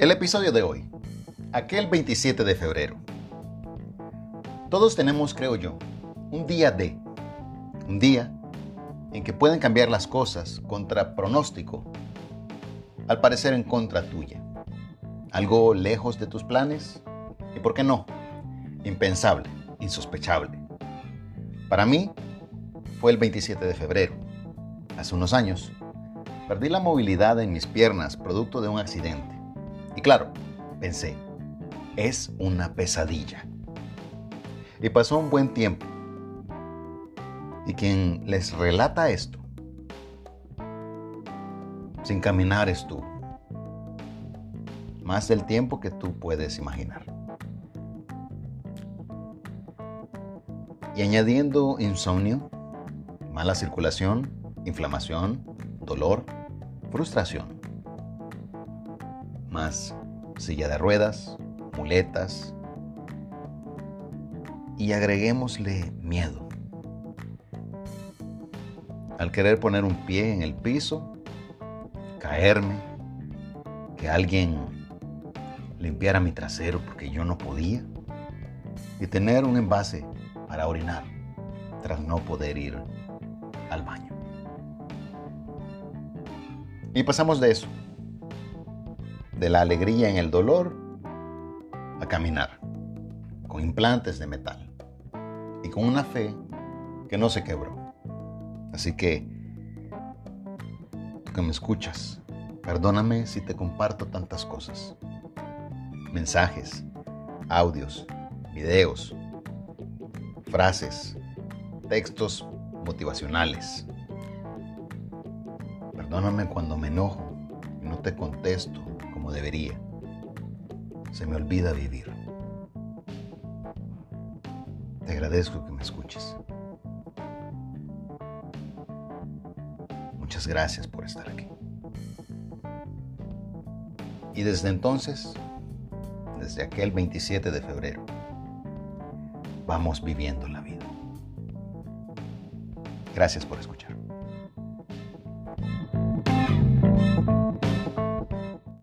El episodio de hoy, aquel 27 de febrero. Todos tenemos, creo yo, un día de, un día en que pueden cambiar las cosas contra pronóstico, al parecer en contra tuya. Algo lejos de tus planes y, ¿por qué no? Impensable, insospechable. Para mí fue el 27 de febrero, hace unos años. Perdí la movilidad en mis piernas producto de un accidente. Y claro, pensé, es una pesadilla. Y pasó un buen tiempo. Y quien les relata esto, sin caminar estuvo. Más del tiempo que tú puedes imaginar. Y añadiendo insomnio, mala circulación, inflamación, dolor, frustración más silla de ruedas, muletas y agreguémosle miedo. Al querer poner un pie en el piso, caerme, que alguien limpiara mi trasero porque yo no podía y tener un envase para orinar tras no poder ir al baño. Y pasamos de eso de la alegría en el dolor a caminar, con implantes de metal y con una fe que no se quebró. Así que, tú que me escuchas, perdóname si te comparto tantas cosas. Mensajes, audios, videos, frases, textos motivacionales. Perdóname cuando me enojo no te contesto como debería. Se me olvida vivir. Te agradezco que me escuches. Muchas gracias por estar aquí. Y desde entonces, desde aquel 27 de febrero, vamos viviendo la vida. Gracias por escuchar.